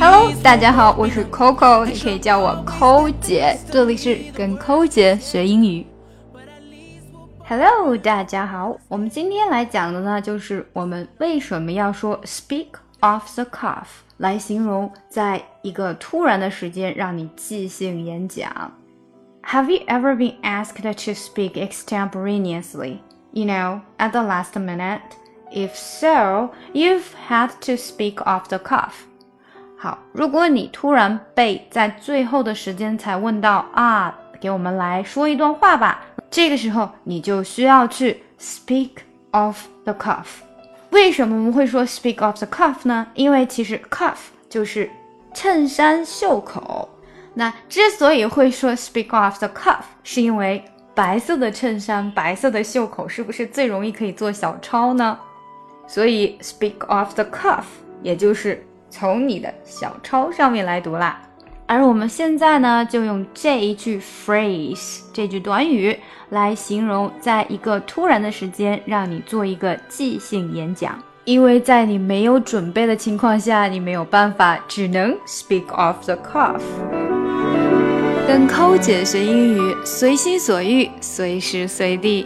Hello，大家好，我是 Coco，你可以叫我抠姐，这里是跟抠姐学英语。Hello，大家好，我们今天来讲的呢，就是我们为什么要说 speak off the cuff 来形容在一个突然的时间让你即兴演讲。Have you ever been asked to speak extemporaneously? You know, at the last minute. If so, you've had to speak off the cuff. 好，如果你突然被在最后的时间才问到啊，给我们来说一段话吧。这个时候你就需要去 speak off the cuff。为什么我们会说 speak off the cuff 呢？因为其实 cuff 就是衬衫袖口。那之所以会说 speak off the cuff，是因为白色的衬衫、白色的袖口是不是最容易可以做小抄呢？所以 speak off the cuff，也就是从你的小抄上面来读啦。而我们现在呢，就用这一句 phrase 这句短语来形容，在一个突然的时间让你做一个即兴演讲。因为在你没有准备的情况下，你没有办法，只能 speak off the cuff。跟抠姐学英语，随心所欲，随时随地。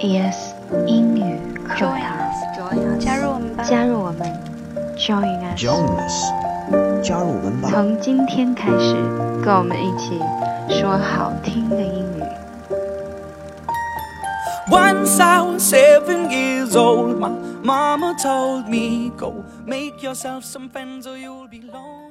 E S 英语课堂，加入我们吧！加入我们，Join us，Join us 加入我们吧。从今天开始，跟我们一起说好听的英语。Once I was seven years old, my mama told me, Go make yourself some friends or you'll be lonely.